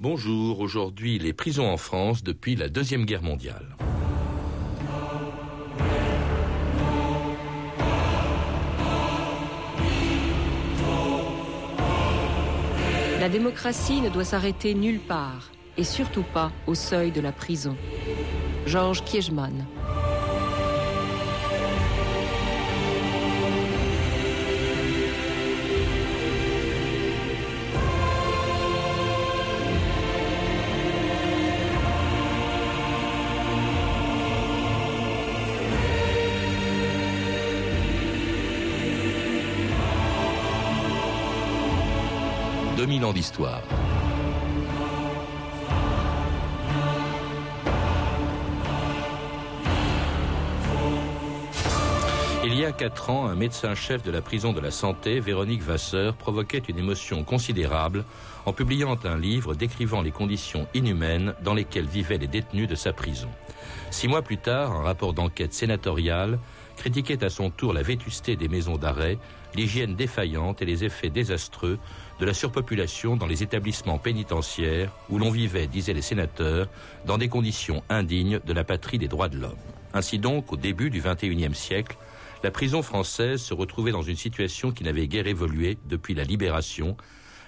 Bonjour, aujourd'hui les prisons en France depuis la Deuxième Guerre mondiale. La démocratie ne doit s'arrêter nulle part, et surtout pas au seuil de la prison. Georges Kiechman. 2000 ans d'histoire. Il y a quatre ans, un médecin-chef de la prison de la santé, Véronique Vasseur, provoquait une émotion considérable en publiant un livre décrivant les conditions inhumaines dans lesquelles vivaient les détenus de sa prison. Six mois plus tard, un rapport d'enquête sénatoriale critiquait à son tour la vétusté des maisons d'arrêt, l'hygiène défaillante et les effets désastreux de la surpopulation dans les établissements pénitentiaires où l'on vivait, disaient les sénateurs, dans des conditions indignes de la patrie des droits de l'homme. Ainsi donc, au début du XXIe siècle, la prison française se retrouvait dans une situation qui n'avait guère évolué depuis la libération,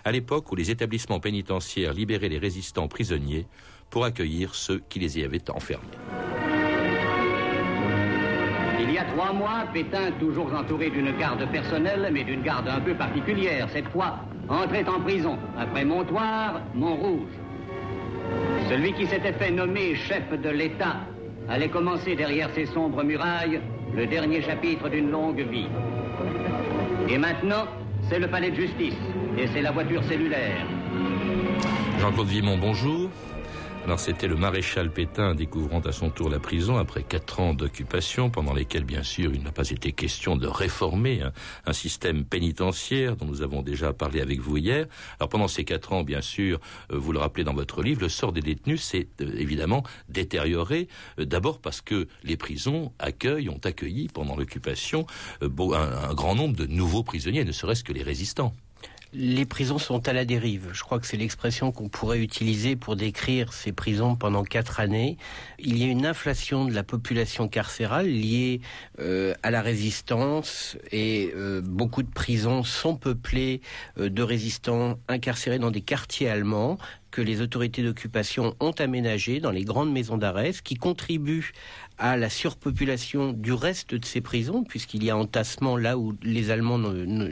à l'époque où les établissements pénitentiaires libéraient les résistants prisonniers pour accueillir ceux qui les y avaient enfermés. Il y a trois mois, Pétain, toujours entouré d'une garde personnelle, mais d'une garde un peu particulière, cette fois, entrait en prison, après Montoire, Montrouge. Celui qui s'était fait nommer chef de l'État allait commencer derrière ces sombres murailles le dernier chapitre d'une longue vie. Et maintenant, c'est le palais de justice et c'est la voiture cellulaire. Jean-Claude Vimon, bonjour. Alors c'était le maréchal Pétain découvrant à son tour la prison après quatre ans d'occupation pendant lesquels bien sûr il n'a pas été question de réformer un, système pénitentiaire dont nous avons déjà parlé avec vous hier. Alors pendant ces quatre ans bien sûr, euh, vous le rappelez dans votre livre, le sort des détenus s'est euh, évidemment détérioré. Euh, d'abord parce que les prisons accueillent, ont accueilli pendant l'occupation un grand nombre de nouveaux prisonniers, ne serait-ce que les résistants les prisons sont à la dérive. Je crois que c'est l'expression qu'on pourrait utiliser pour décrire ces prisons pendant quatre années. Il y a une inflation de la population carcérale liée euh, à la résistance et euh, beaucoup de prisons sont peuplées euh, de résistants incarcérés dans des quartiers allemands que les autorités d'occupation ont aménagé dans les grandes maisons d'arrêt, ce qui contribue à la surpopulation du reste de ces prisons, puisqu'il y a entassement là où les Allemands ne,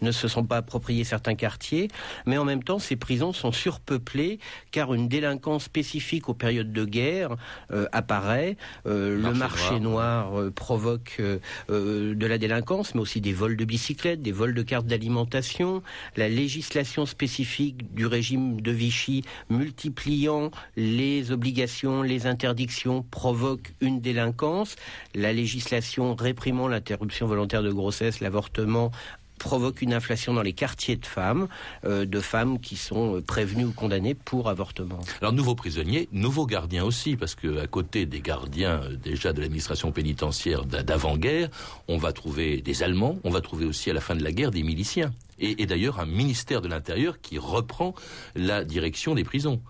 ne, se sont pas appropriés certains quartiers, mais en même temps, ces prisons sont surpeuplées, car une délinquance spécifique aux périodes de guerre euh, apparaît. Euh, le marché noir, euh, provoque de la délinquance, mais aussi des vols de bicyclettes, des vols de cartes d'alimentation, la législation spécifique du régime de Vichy multipliant les obligations, les interdictions, provoque une délinquance. La législation réprimant l'interruption volontaire de grossesse, l'avortement, provoque une inflation dans les quartiers de femmes, euh, de femmes qui sont euh, prévenues ou condamnées pour avortement. Alors nouveaux prisonniers, nouveaux gardiens aussi, parce que à côté des gardiens euh, déjà de l'administration pénitentiaire d'avant-guerre, on va trouver des Allemands, on va trouver aussi à la fin de la guerre des miliciens et, d'ailleurs un ministère de l'Intérieur qui reprend la direction des prisons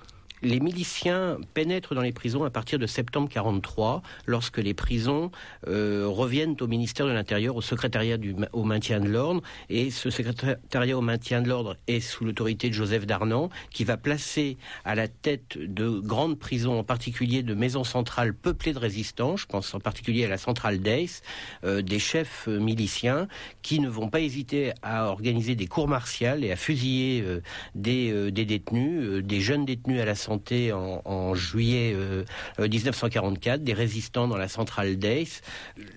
les miliciens pénètrent dans les prisons à partir de septembre 43, lorsque les prisons euh, reviennent au ministère de l'Intérieur, au secrétariat du, au maintien de l'ordre, et ce secrétariat au maintien de l'ordre est sous l'autorité de Joseph Darnan, qui va placer à la tête de grandes prisons, en particulier de maisons centrales peuplées de résistants, je pense en particulier à la centrale d'Ace, euh, des chefs euh, miliciens qui ne vont pas hésiter à organiser des cours martiales et à fusiller des, des détenus, des jeunes détenus à la en, juillet 1944, euh, euh, des résistants dans la centrale d'Ace.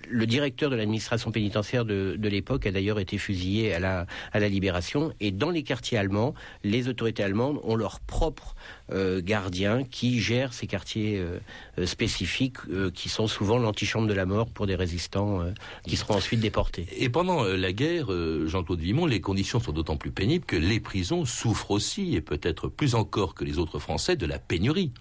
Le directeur de l'administration pénitentiaire de, l'époque a d'ailleurs été fusillé à la, à la libération. Et dans les quartiers allemands, les autorités allemandes ont leurs propres euh, gardiens qui gèrent ces quartiers spécifiques qui sont souvent l'antichambre de la mort pour des résistants qui seront ensuite déportés. Et pendant la guerre, Jean-Claude Vimon, les conditions sont d'autant plus pénibles que les prisons souffrent aussi, et peut-être plus encore que les autres Français, de la pénurie.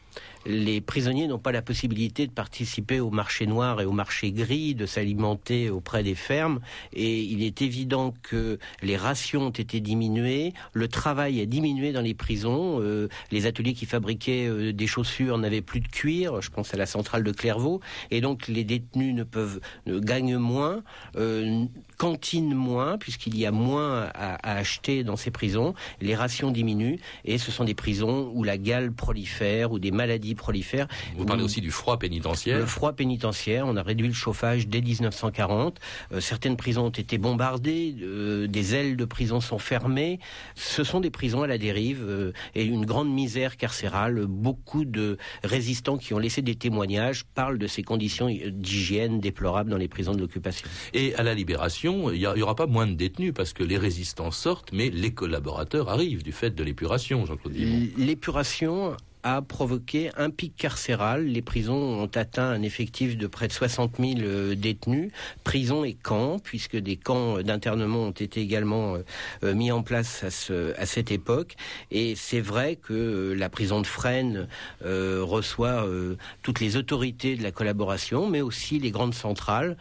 Les prisonniers n'ont pas la possibilité de participer au marché noir et au marché gris, de s'alimenter auprès des fermes. Et il est évident que les rations ont été diminuées, le travail a diminué dans les prisons. Euh, les ateliers qui fabriquaient euh, des chaussures n'avaient plus de cuir. Je pense à la centrale de Clairvaux. Et donc les détenus ne peuvent ne gagnent moins, euh, cantinent moins puisqu'il y a moins à, à acheter dans ces prisons. Les rations diminuent et ce sont des prisons où la gale prolifère, où des maladies prolifèrent. Vous parlez aussi du froid pénitentiaire. Le froid pénitentiaire, on a réduit le chauffage dès 1940. Euh, certaines prisons ont été bombardées, euh, des ailes de prison sont fermées. Ce sont des prisons à la dérive euh, et une grande misère carcérale. Beaucoup de résistants qui ont laissé des témoignages parlent de ces conditions d'hygiène déplorables dans les prisons de l'occupation. Et à la libération, il n'y aura pas moins de détenus parce que les résistants sortent, mais les collaborateurs arrivent du fait de l'épuration, Jean-Claude L'épuration a provoqué un pic carcéral. Les prisons ont atteint un effectif de près de 60 000 euh, détenus, prisons et camps, puisque des camps d'internement ont été également euh, euh, mis en place à, ce, à cette époque. Et c'est vrai que la prison de Fresnes reçoit toutes les autorités de la collaboration, mais aussi les grandes centrales,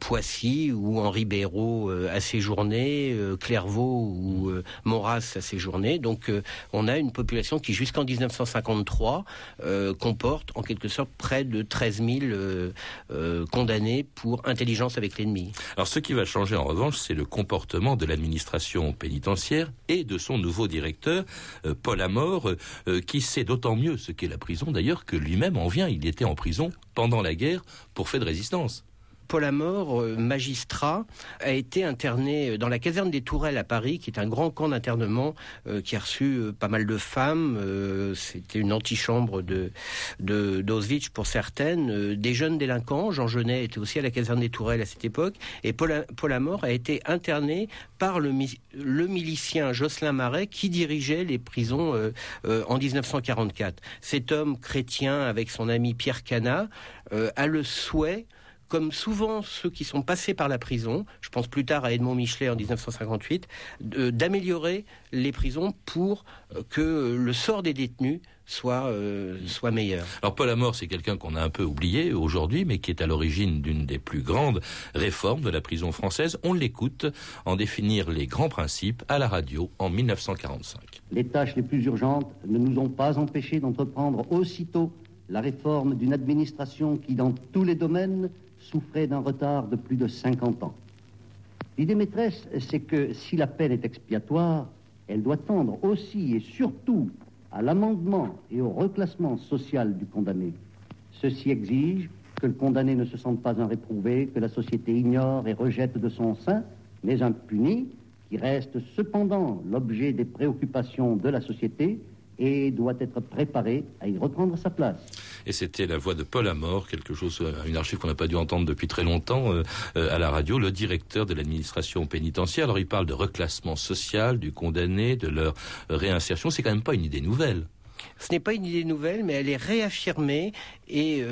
Poissy ou Henri Béraud à séjourné, Clairvaux ou Maurras à séjourné. Donc on a une population qui jusqu'en 1950 euh, comporte en quelque sorte près de 13 000 euh, euh, condamnés pour intelligence avec l'ennemi. Alors ce qui va changer en revanche, c'est le comportement de l'administration pénitentiaire et de son nouveau directeur, Paul Amor, qui sait d'autant mieux ce qu'est la prison d'ailleurs que lui-même en vient. Il était en prison pendant la guerre pour fait de résistance. Paul Amor, euh, magistrat, a été interné dans la caserne des Tourelles à Paris, qui est un grand camp d'internement euh, qui a reçu euh, pas mal de femmes. C'était une antichambre de d'Auschwitz pour certaines. Des jeunes délinquants, Jean Genet était aussi à la caserne des Tourelles à cette époque, et Paul, Paul Amor a été interné par le, le milicien Jocelyn Marais qui dirigeait les prisons en 1944. Cet homme chrétien avec son ami Pierre Cana a le souhait comme souvent ceux qui sont passés par la prison, je pense plus tard à Edmond Michelet en 1958, d'améliorer les prisons pour euh, que le sort des détenus soit, euh, soit meilleur. Alors Paul Amor, c'est quelqu'un qu'on a un peu oublié aujourd'hui, mais qui est à l'origine d'une des plus grandes réformes de la prison française. On l'écoute en définir les grands principes à la radio en 1945. Les tâches les plus urgentes ne nous ont pas empêchés d'entreprendre aussitôt la réforme d'une administration qui, dans tous les domaines, souffrait d'un retard de plus de 50 ans. L'idée maîtresse, c'est que si la peine est expiatoire, elle doit tendre aussi et surtout à l'amendement et au reclassement social du condamné. Ceci exige que le condamné ne se sente pas un réprouvé, que la société ignore et rejette de son sein, mais un puni qui reste cependant l'objet des préoccupations de la société et doit être préparé à y reprendre sa place. Et c'était la voix de Paul Amor, quelque chose, euh, une archive qu'on n'a pas dû entendre depuis très longtemps euh, euh, à la radio, le directeur de l'administration pénitentiaire. Alors il parle de reclassement social du condamné, de leur réinsertion. C'est quand même pas une idée nouvelle. Ce n'est pas une idée nouvelle, mais elle est réaffirmée et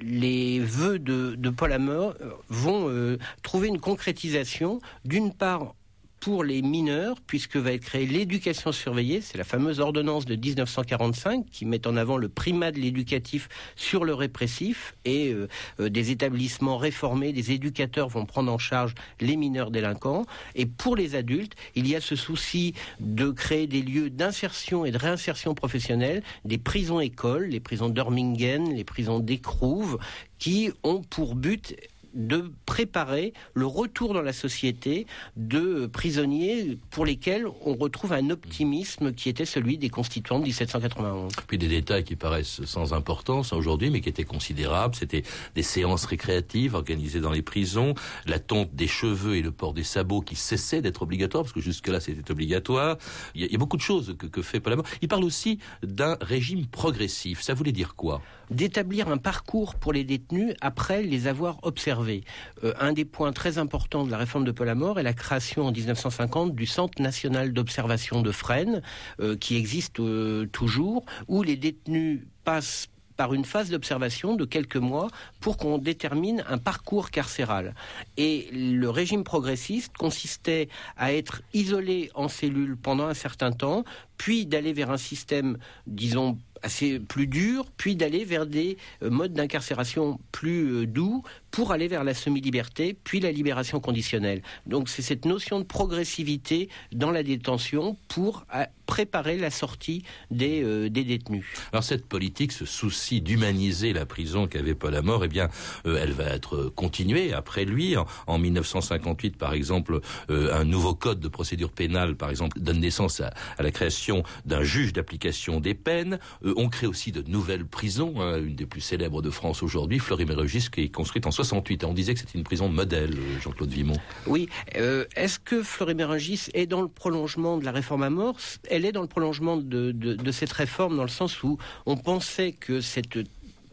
les vœux de, Paul Amor vont trouver une concrétisation, d'une part pour les mineurs, puisque va être créée l'éducation surveillée. C'est la fameuse ordonnance de 1945 qui met en avant le primat de l'éducatif sur le répressif et euh, euh, des établissements réformés, des éducateurs vont prendre en charge les mineurs délinquants. Et pour les adultes, il y a ce souci de créer des lieux d'insertion et de réinsertion professionnelle, des prisons-écoles, les prisons d'Ormingen, les prisons d'Écrouve, qui ont pour but de préparer le retour dans la société de prisonniers pour lesquels on retrouve un optimisme qui était celui des constituants de 1791. Puis des détails qui paraissent sans importance aujourd'hui, mais qui étaient considérables. C'était des séances récréatives organisées dans les prisons, la tonte des cheveux et le port des sabots qui cessaient d'être obligatoires, parce que jusque-là c'était obligatoire. Il y, a, beaucoup de choses que, que fait Palamon. Il parle aussi d'un régime progressif. Ça voulait dire quoi? D'établir un parcours pour les détenus après les avoir observés. Euh, un des points très importants de la réforme de Paul Amor est la création en 1950 du Centre national d'observation de Fresnes, euh, qui existe euh, toujours, où les détenus passent par une phase d'observation de quelques mois pour qu'on détermine un parcours carcéral. Et le régime progressiste consistait à être isolé en cellule pendant un certain temps, puis d'aller vers un système, disons, assez plus dur, puis d'aller vers des euh, modes d'incarcération plus euh, doux pour aller vers la semi-liberté, puis la libération conditionnelle. Donc c'est cette notion de progressivité dans la détention pour euh, préparer la sortie des, des, détenus. Alors cette politique, ce souci d'humaniser la prison qu'avait Paul Amor, eh bien, elle va être continuée après lui. En, 1958, par exemple, un nouveau code de procédure pénale, par exemple, donne naissance à la création d'un juge d'application des peines. Euh, on crée aussi de nouvelles prisons, hein, une des plus célèbres de France aujourd'hui, Fleury-Mérogis, qui est construite en 68. on disait que c'était une prison modèle, euh, Jean-Claude Vimont. Oui. Euh, est-ce que Fleury-Mérogis est dans le prolongement de la réforme à Elle est dans le prolongement de, de cette réforme dans le sens où on pensait que cette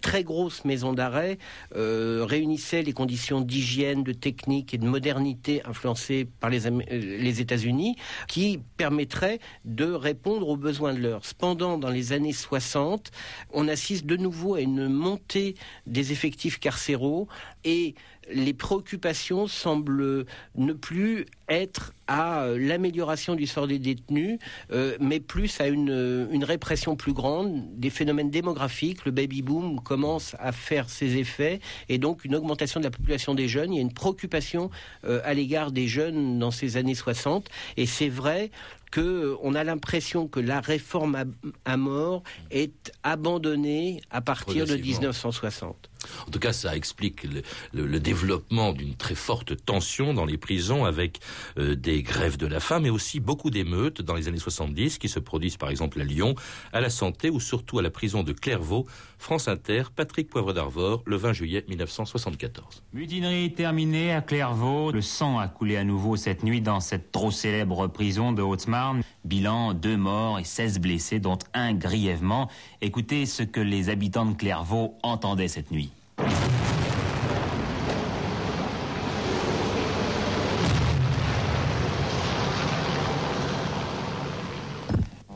très grosse maison d'arrêt euh, réunissait les conditions d'hygiène, de technique et de modernité influencées par les, euh, les États-Unis qui permettraient de répondre aux besoins de l'heure. Cependant, dans les années 60, on assiste de nouveau à une montée des effectifs carcéraux et les préoccupations semblent ne plus être à euh, l'amélioration du sort des détenus, euh, mais plus à une, répression plus grande des phénomènes démographiques. Le baby boom commence à faire ses effets et donc une augmentation de la population des jeunes. Il y a une préoccupation euh, à l'égard des jeunes dans ces années 60 et c'est vrai qu'on a l'impression que la réforme à mort est abandonnée à partir de 1960. En tout cas, ça explique le, développement d'une très forte tension dans les prisons avec euh, des grèves de la faim, mais aussi beaucoup d'émeutes dans les années 70 qui se produisent par exemple à Lyon, à la Santé ou surtout à la prison de Clairvaux. France Inter, Patrick Poivre d'Arvor, le 20 juillet 1974. Mutinerie terminée à Clairvaux. Le sang a coulé à nouveau cette nuit dans cette trop célèbre prison de Haute-Marne. Bilan, deux morts et 16 blessés, dont un grièvement. Écoutez ce que les habitants de Clairvaux entendaient cette nuit.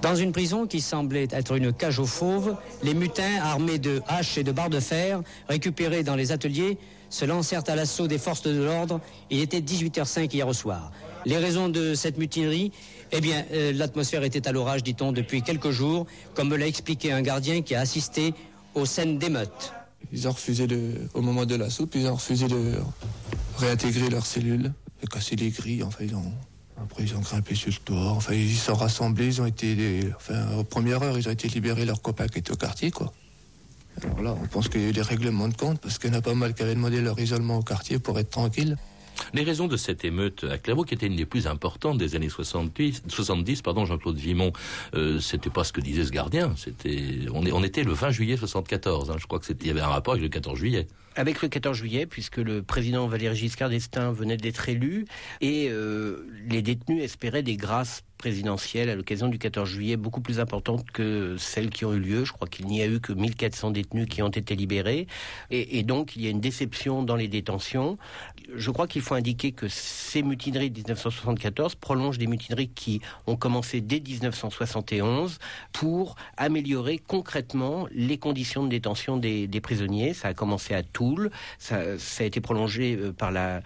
Dans une prison qui semblait être une cage aux fauves, les mutins armés de haches et de barres de fer, récupérés dans les ateliers, se lancèrent à l'assaut des forces de l'ordre. Il était 18h05 hier au soir. Les raisons de cette mutinerie Eh bien, euh, l'atmosphère était à l'orage, dit-on, depuis quelques jours, comme me l'a expliqué un gardien qui a assisté aux scènes d'émeutes. Ils ont refusé de, au moment de l'assaut, puis ils ont refusé de réintégrer leurs cellules, de casser les grilles. Enfin, ils ont, après, ils ont grimpé sur le toit. Enfin, ils sont rassemblés. Ils ont été, enfin, aux premières heures, ils ont été libérés leurs copains qui étaient au quartier, quoi. Alors là, on pense qu'il y a eu des règlements de compte parce qu'il y en a pas mal qui avaient demandé leur isolement au quartier pour être tranquille. Les raisons de cette émeute à Clairvaux, qui était une des plus importantes des années 70, 70 pardon, Jean-Claude Vimont, euh, c'était pas ce que disait ce gardien. C'était, on, était le 20 juillet 74. Hein, je crois que c'était, il y avait un rapport avec le 14 juillet avec le 14 juillet, puisque le président Valéry Giscard d'Estaing venait d'être élu, et euh, les détenus espéraient des grâces présidentielles à l'occasion du 14 juillet beaucoup plus importantes que celles qui ont eu lieu. Je crois qu'il n'y a eu que 1400 détenus qui ont été libérés. Et, donc, il y a une déception dans les détentions. Je crois qu'il faut indiquer que ces mutineries de 1974 prolongent des mutineries qui ont commencé dès 1971 pour améliorer concrètement les conditions de détention des, des prisonniers. Ça a commencé à Tours ça, a été prolongé euh, par la,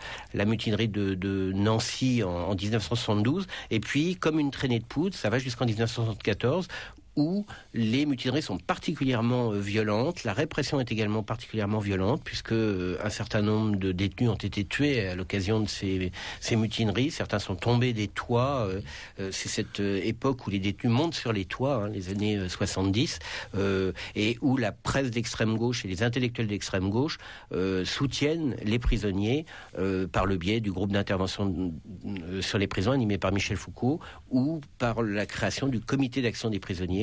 mutinerie de, Nancy en, en, 1972. Et puis, comme une traînée de poudre, ça va jusqu'en 1974 où les mutineries sont particulièrement euh, violentes. La répression est également particulièrement violente, puisque euh, un certain nombre de détenus ont été tués à l'occasion de ces, mutineries. Certains sont tombés des toits. Euh, c'est cette époque où les détenus montent sur les toits, hein, les années 70, et où la presse d'extrême gauche et les intellectuels d'extrême gauche soutiennent les prisonniers par le biais du groupe d'intervention sur les prisons animé par Michel Foucault, ou par la création du comité d'action des prisonniers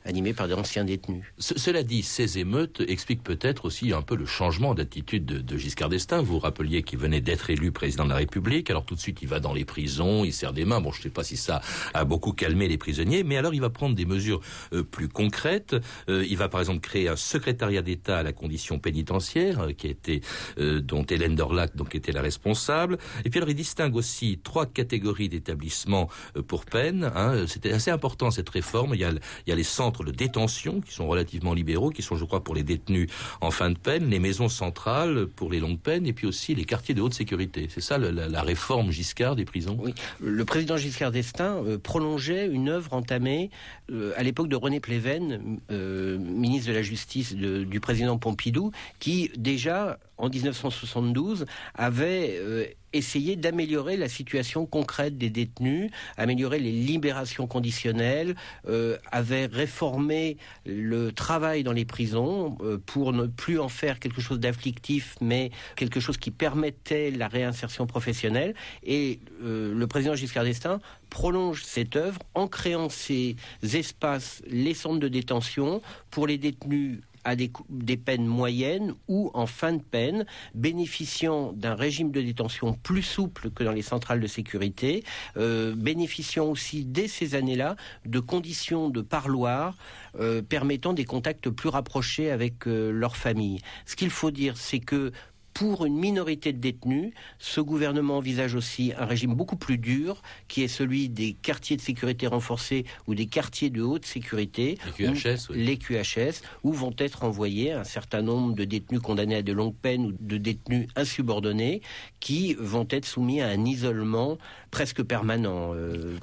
animé par des anciens détenus. cela dit, ces émeutes expliquent peut-être aussi un peu le changement d'attitude de, Giscard d'Estaing. Vous rappeliez qu'il venait d'être élu président de la République, alors tout de suite il va dans les prisons, il serre des mains. Bon, je ne sais pas si ça a beaucoup calmé les prisonniers, mais alors il va prendre des mesures euh, plus concrètes. Euh, il va par exemple créer un secrétariat d'État à la condition pénitentiaire, euh, qui était dont Hélène Dorlac donc était la responsable. Et puis alors il distingue aussi trois catégories d'établissements pour peine. Hein. C'était assez important cette réforme. Il y a, il y a les centres de détention qui sont relativement libéraux, qui sont, je crois, pour les détenus en fin de peine, les maisons centrales pour les longues peines, et puis aussi les quartiers de haute sécurité. C'est ça la, réforme Giscard des prisons? Oui, le président Giscard d'Estaing euh, prolongeait une œuvre entamée euh, à l'époque de René Pleven, euh, ministre de la Justice du président Pompidou, qui déjà en 1972 avait euh, essayé d'améliorer la situation concrète des détenus, améliorer les libérations conditionnelles, euh, avait réformé le travail dans les prisons euh, pour ne plus en faire quelque chose d'afflictif, mais quelque chose qui permettait la réinsertion professionnelle. Et le président Giscard d'Estaing prolonge cette œuvre en créant ces espaces, les centres de détention pour les détenus à des, peines moyennes ou en fin de peine, bénéficiant d'un régime de détention plus souple que dans les centrales de sécurité, euh, bénéficiant aussi dès ces années-là de conditions de parloir euh, permettant des contacts plus rapprochés avec euh, leur famille. Ce qu'il faut dire, c'est que pour une minorité de détenus, ce gouvernement envisage aussi un régime beaucoup plus dur, qui est celui des quartiers de sécurité renforcés ou des quartiers de haute sécurité, les QHS, où, les QHS, où vont être envoyés un certain nombre de détenus condamnés à de longues peines ou de détenus insubordonnés, qui vont être soumis à un isolement presque permanent,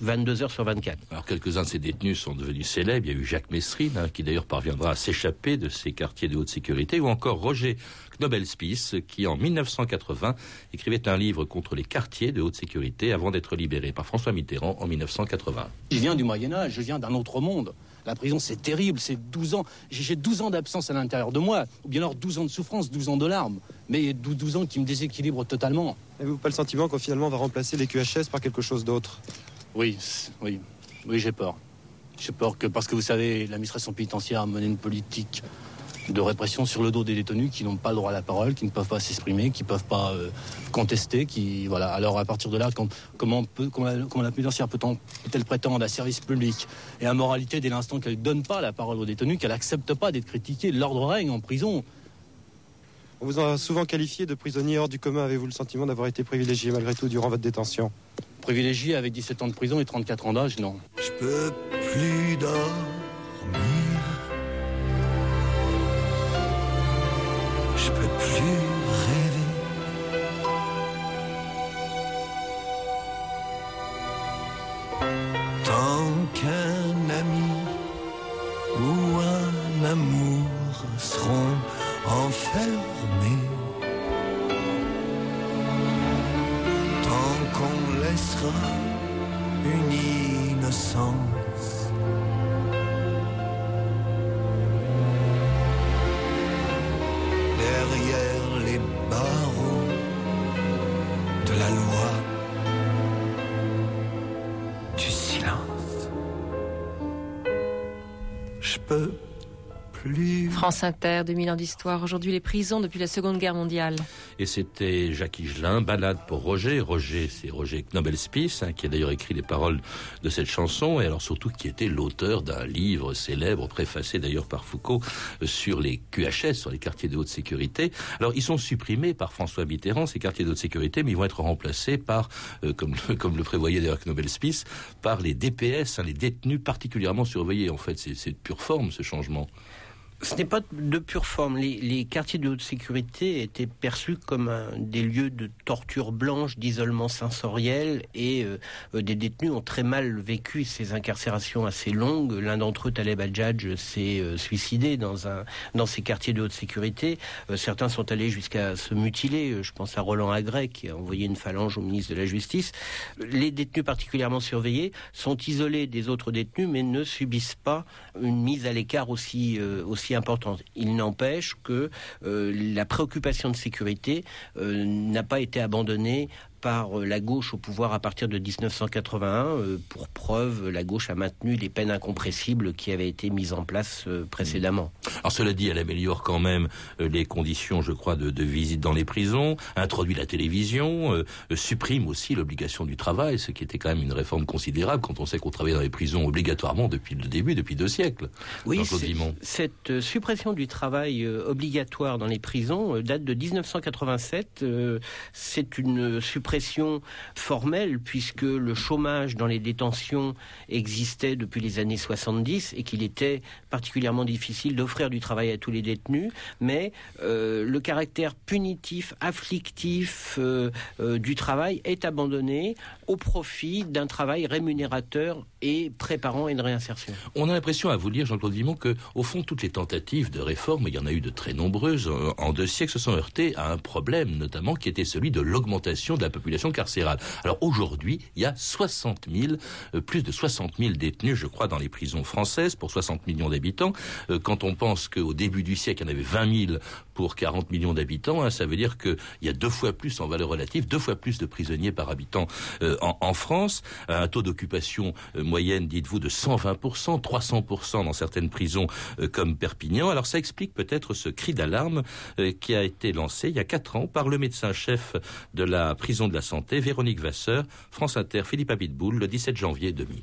22 euh, heures sur 24. Alors quelques-uns de ces détenus sont devenus célèbres. Il y a eu Jacques Messrine, hein, qui d'ailleurs parviendra à s'échapper de ces quartiers de haute sécurité, ou encore Roger Knobelspies, qui en 1980 écrivait un livre contre les quartiers de haute sécurité avant d'être libéré par François Mitterrand en 1980. Je viens du Moyen Âge, je viens d'un autre monde. La prison, c'est terrible, c'est 12 ans. J'ai 12 ans d'absence à l'intérieur de moi, ou bien alors 12 ans de souffrance, 12 ans de larmes, mais 12 ans qui me déséquilibrent totalement. Avez-vous pas le sentiment qu'on finalement va remplacer les QHS par quelque chose d'autre? Oui, oui, oui, j'ai peur. J'ai peur que, parce que vous savez, l'administration pénitentiaire a mené une politique de répression sur le dos des détenus qui n'ont pas le droit à la parole, qui ne peuvent pas s'exprimer, qui ne peuvent pas euh, contester, qui voilà. Alors à partir de là, comment, peut, comment, la, comment pénitentiaire peut-elle prétendre à service public et à moralité dès l'instant qu'elle ne donne pas la parole aux détenus, qu'elle n'accepte pas d'être critiquée, l'ordre règne en prison? On vous a souvent qualifié de prisonnier hors du commun. Avez-vous le sentiment d'avoir été privilégié malgré tout durant votre détention? Privilégié avec 17 ans de prison et 34 ans d'âge, non. Je peux plus dormir. Tant qu'un ami ou un amour seront enfermés, tant qu'on laissera une innocence France Inter, 2000 ans d'histoire. Aujourd'hui, les prisons depuis la Seconde Guerre mondiale. Et c'était Jacques Higelin, Balade pour Roger. Roger, c'est Roger Knobelspies, hein, qui a d'ailleurs écrit les paroles de cette chanson, et alors surtout qui était l'auteur d'un livre célèbre, préfacé d'ailleurs par Foucault, euh, sur les QHS, sur les quartiers de haute sécurité. Alors, ils sont supprimés par François Mitterrand, ces quartiers de haute sécurité, mais ils vont être remplacés par, euh, comme, le, comme le prévoyait d'ailleurs Knobelspies, par les DPS, hein, les détenus particulièrement surveillés. En fait, c'est de pure forme, ce changement. Ce n'est pas de pure forme. Les, quartiers de haute sécurité étaient perçus comme des lieux de torture blanche, d'isolement sensoriel, et euh, euh, des détenus ont très mal vécu ces incarcérations assez longues. L'un d'entre eux, Taleb Adjadj, s'est euh, suicidé dans, un, dans ces quartiers de haute sécurité. certains sont allés jusqu'à se mutiler. Je pense à Roland Agré, qui a envoyé une phalange au ministre de la Justice. Les détenus particulièrement surveillés sont isolés des autres détenus, mais ne subissent pas une mise à l'écart aussi, aussi importante. Il n'empêche que euh, la préoccupation de sécurité euh, n'a pas été abandonnée par euh, la gauche au pouvoir à partir de 1981. Euh, pour preuve, la gauche a maintenu les peines incompressibles qui avaient été mises en place euh, précédemment. Alors cela dit, elle améliore quand même les conditions, je crois, de, visite dans les prisons, introduit la télévision, supprime aussi l'obligation du travail, ce qui était quand même une réforme considérable quand on sait qu'on travaillait dans les prisons obligatoirement depuis le début, depuis deux siècles. Oui, cette suppression du travail obligatoire dans les prisons date de 1987. c'est une suppression suppression formelle puisque le chômage dans les détentions existait depuis les années 70 et qu'il était particulièrement difficile d'offrir du travail à tous les détenus, mais euh, le caractère punitif, afflictif euh, euh, du travail est abandonné au profit d'un travail rémunérateur et préparant une réinsertion. On a l'impression à vous lire, Jean-Claude Vimon, que au fond toutes les tentatives de réforme, il y en a eu de très nombreuses en deux siècles, se sont heurtées à un problème notamment qui était celui de l'augmentation de la carcérale. Alors aujourd'hui, il y a 60 000, plus de 60 000 détenus, je crois, dans les prisons françaises pour 60 millions d'habitants. quand on pense qu'au début du siècle, il y en avait 20 000 pour 40 millions d'habitants, hein, ça veut dire qu'il y a deux fois plus en valeur relative, deux fois plus de prisonniers par habitant euh, en, France, un taux d'occupation euh, moyenne, dites-vous, de 120%, 300% dans certaines prisons euh, comme Perpignan. Alors ça explique peut-être ce cri d'alarme euh, qui a été lancé il y a quatre ans par le médecin-chef de la prison de la santé, Véronique Vasseur, France Inter, Philippe Abitboul, le 17 janvier 2000.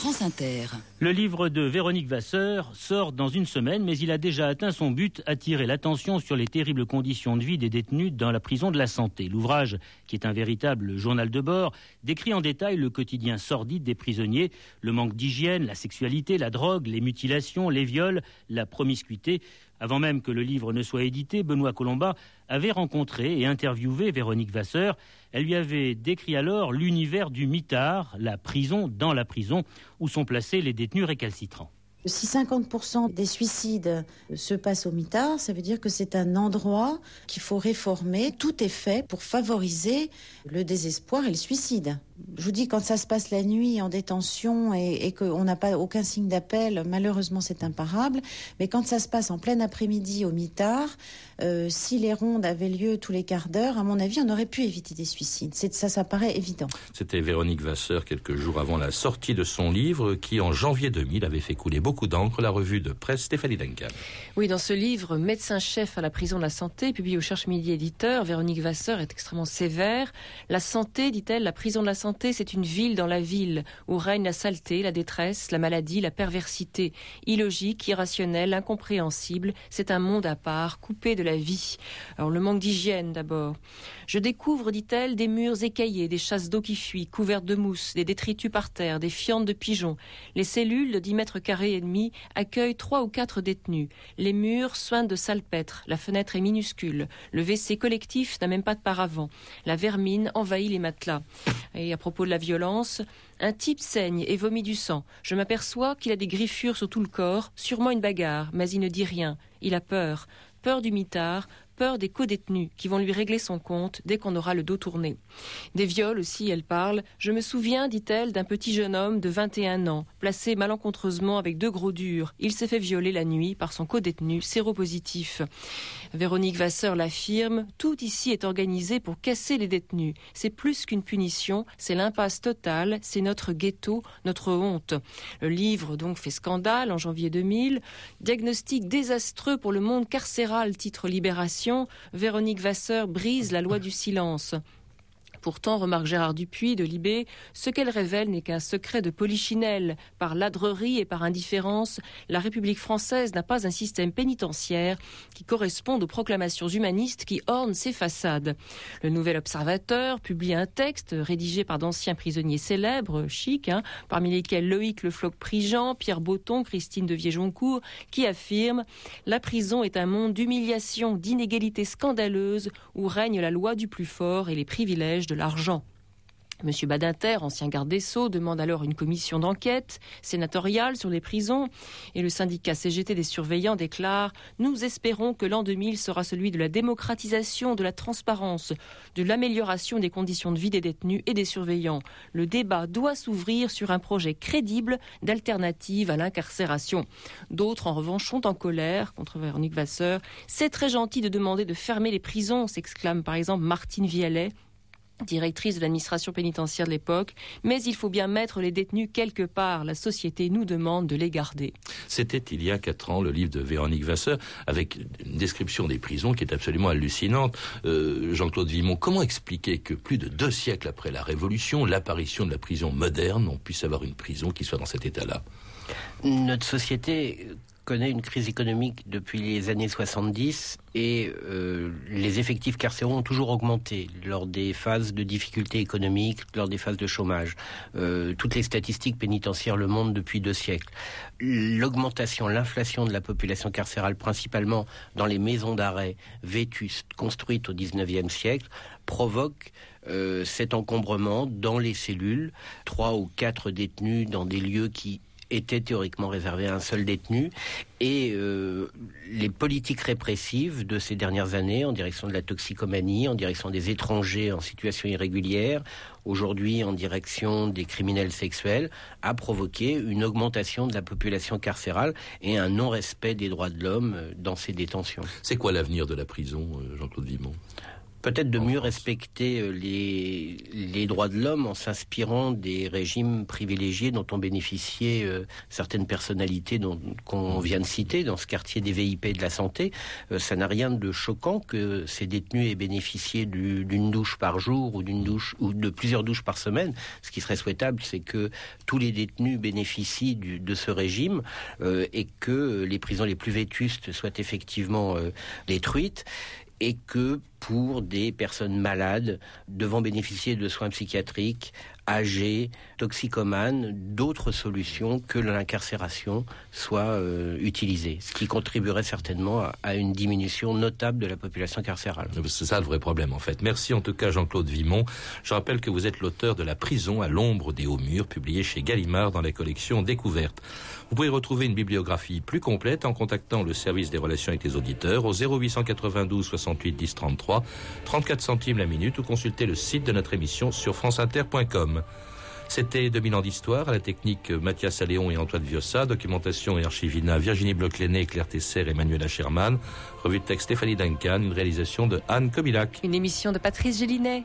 France Inter. Le livre de Véronique Vasseur sort dans une semaine, mais il a déjà atteint son but, attirer l'attention sur les terribles conditions de vie des détenus dans la prison de la santé. L'ouvrage, qui est un véritable journal de bord, décrit en détail le quotidien sordide des prisonniers, le manque d'hygiène, la sexualité, la drogue, les mutilations, les viols, la promiscuité. Avant même que le livre ne soit édité, Benoît Colomba avait rencontré et interviewé Véronique Vasseur. Elle lui avait décrit alors l'univers du mitard, la prison dans la prison, où sont placés les détenus récalcitrants. Si 50% des suicides se passent au mitard, ça veut dire que c'est un endroit qu'il faut réformer. Tout est fait pour favoriser le désespoir et le suicide. Je vous dis, quand ça se passe la nuit en détention et, et qu'on n'a pas aucun signe d'appel, malheureusement c'est imparable. Mais quand ça se passe en plein après-midi au mitard, euh, si les rondes avaient lieu tous les quarts d'heure, à mon avis, on aurait pu éviter des suicides. Ça, ça paraît évident. C'était Véronique Vasseur, quelques jours avant la sortie de son livre, qui en janvier 2000 avait fait couler beaucoup d'encre, la revue de presse Stéphanie Duncan. Oui, dans ce livre, Médecin-chef à la prison de la santé, publié au Cherche Midi éditeur, Véronique Vasseur est extrêmement sévère. La santé, dit-elle, la prison de la santé, c'est une ville dans la ville où règne la saleté, la détresse, la maladie, la perversité. Illogique, irrationnelle, incompréhensible, c'est un monde à part, coupé de la vie. Alors le manque d'hygiène d'abord. Je découvre, dit-elle, des murs écaillés, des chasses d'eau qui fuient, couvertes de mousse, des détritus par terre, des fientes de pigeons. Les cellules de 10 mètres carrés et demi accueillent trois ou quatre détenus. Les murs soignent de salpêtre, la fenêtre est minuscule, le WC collectif n'a même pas de paravent. La vermine envahit les matelas. Propos de la violence, un type saigne et vomit du sang. Je m'aperçois qu'il a des griffures sur tout le corps, sûrement une bagarre, mais il ne dit rien. Il a peur. Peur du mitard, peur des co-détenus qui vont lui régler son compte dès qu'on aura le dos tourné. Des viols aussi, elle parle. Je me souviens, dit-elle, d'un petit jeune homme de 21 ans, placé malencontreusement avec deux gros durs. Il s'est fait violer la nuit par son co-détenu séropositif. Véronique Vasseur l'affirme, tout ici est organisé pour casser les détenus. C'est plus qu'une punition, c'est l'impasse totale, c'est notre ghetto, notre honte. Le livre donc fait scandale en janvier 2000. Diagnostic désastreux pour le monde carcéral, titre Libération. Véronique Vasseur brise la loi du silence. Pourtant, remarque Gérard Dupuis de Libé, ce qu'elle révèle n'est qu'un secret de polichinelle. Par ladrerie et par indifférence, la République française n'a pas un système pénitentiaire qui corresponde aux proclamations humanistes qui ornent ses façades. Le Nouvel Observateur publie un texte rédigé par d'anciens prisonniers célèbres, chics, hein, parmi lesquels Loïc Le Floch-Prigent, Pierre Botton, Christine de Viejoncourt, qui affirment La prison est un monde d'humiliation, d'inégalité scandaleuse où règne la loi du plus fort et les privilèges de l'argent. Monsieur Badinter, ancien garde des Sceaux, demande alors une commission d'enquête sénatoriale sur les prisons et le syndicat CGT des surveillants déclare Nous espérons que l'an 2000 sera celui de la démocratisation, de la transparence, de l'amélioration des conditions de vie des détenus et des surveillants. Le débat doit s'ouvrir sur un projet crédible d'alternative à l'incarcération. D'autres, en revanche, sont en colère contre Véronique Vasseur. C'est très gentil de demander de fermer les prisons, s'exclame par exemple Martine Vialet, directrice de l'administration pénitentiaire de l'époque, mais il faut bien mettre les détenus quelque part. La société nous demande de les garder. C'était il y a quatre ans le livre de Véronique Vasseur avec une description des prisons qui est absolument hallucinante. Euh, Jean-Claude Vimon, comment expliquer que plus de deux siècles après la Révolution, l'apparition de la prison moderne, on puisse avoir une prison qui soit dans cet état-là? Notre société connaît une crise économique depuis les années 70 et euh, les effectifs carcéraux ont toujours augmenté lors des phases de difficultés économiques, lors des phases de chômage. Euh, toutes les statistiques pénitentiaires le montrent depuis deux siècles. L'augmentation, l'inflation de la population carcérale, principalement dans les maisons d'arrêt vétustes construites au 19e siècle, provoque euh, cet encombrement dans les cellules, trois ou quatre détenus dans des lieux qui était théoriquement réservé à un seul détenu. Et euh, les politiques répressives de ces dernières années en direction de la toxicomanie, en direction des étrangers en situation irrégulière, aujourd'hui en direction des criminels sexuels, a provoqué une augmentation de la population carcérale et un non-respect des droits de l'homme dans ces détentions. C'est quoi l'avenir de la prison, euh, Jean-Claude Vimont? Peut-être de mieux respecter euh, les, les droits de l'homme en s'inspirant des régimes privilégiés dont ont bénéficié euh, certaines personnalités qu'on vient de citer dans ce quartier des VIP de la santé. Euh, ça n'a rien de choquant que ces détenus aient bénéficié d'une douche par jour ou d'une douche ou de plusieurs douches par semaine. Ce qui serait souhaitable, c'est que tous les détenus bénéficient du, de ce régime et que les prisons les plus vétustes soient effectivement détruites et que pour des personnes malades devant bénéficier de soins psychiatriques, âgées, toxicomanes, d'autres solutions que l'incarcération soient euh, utilisées, ce qui contribuerait certainement à, une diminution notable de la population carcérale. C'est ça le vrai problème en fait. Merci en tout cas Jean-Claude Vimont. Je rappelle que vous êtes l'auteur de La prison à l'ombre des hauts murs, publié chez Gallimard dans la collection Découverte. Vous pouvez retrouver une bibliographie plus complète en contactant le service des relations avec les auditeurs au 0892 68 10 33, 34 centimes la minute ou consulter le site de notre émission sur franceinter.com. C'était 2000 ans d'histoire à la technique Mathias Alléon et Antoine Viossa, documentation et archivina Virginie bloch Claire Tesser et Manuela Sherman, revue de texte Stéphanie Duncan, une réalisation de Anne Kobilac. Une émission de Patrice Gélinet.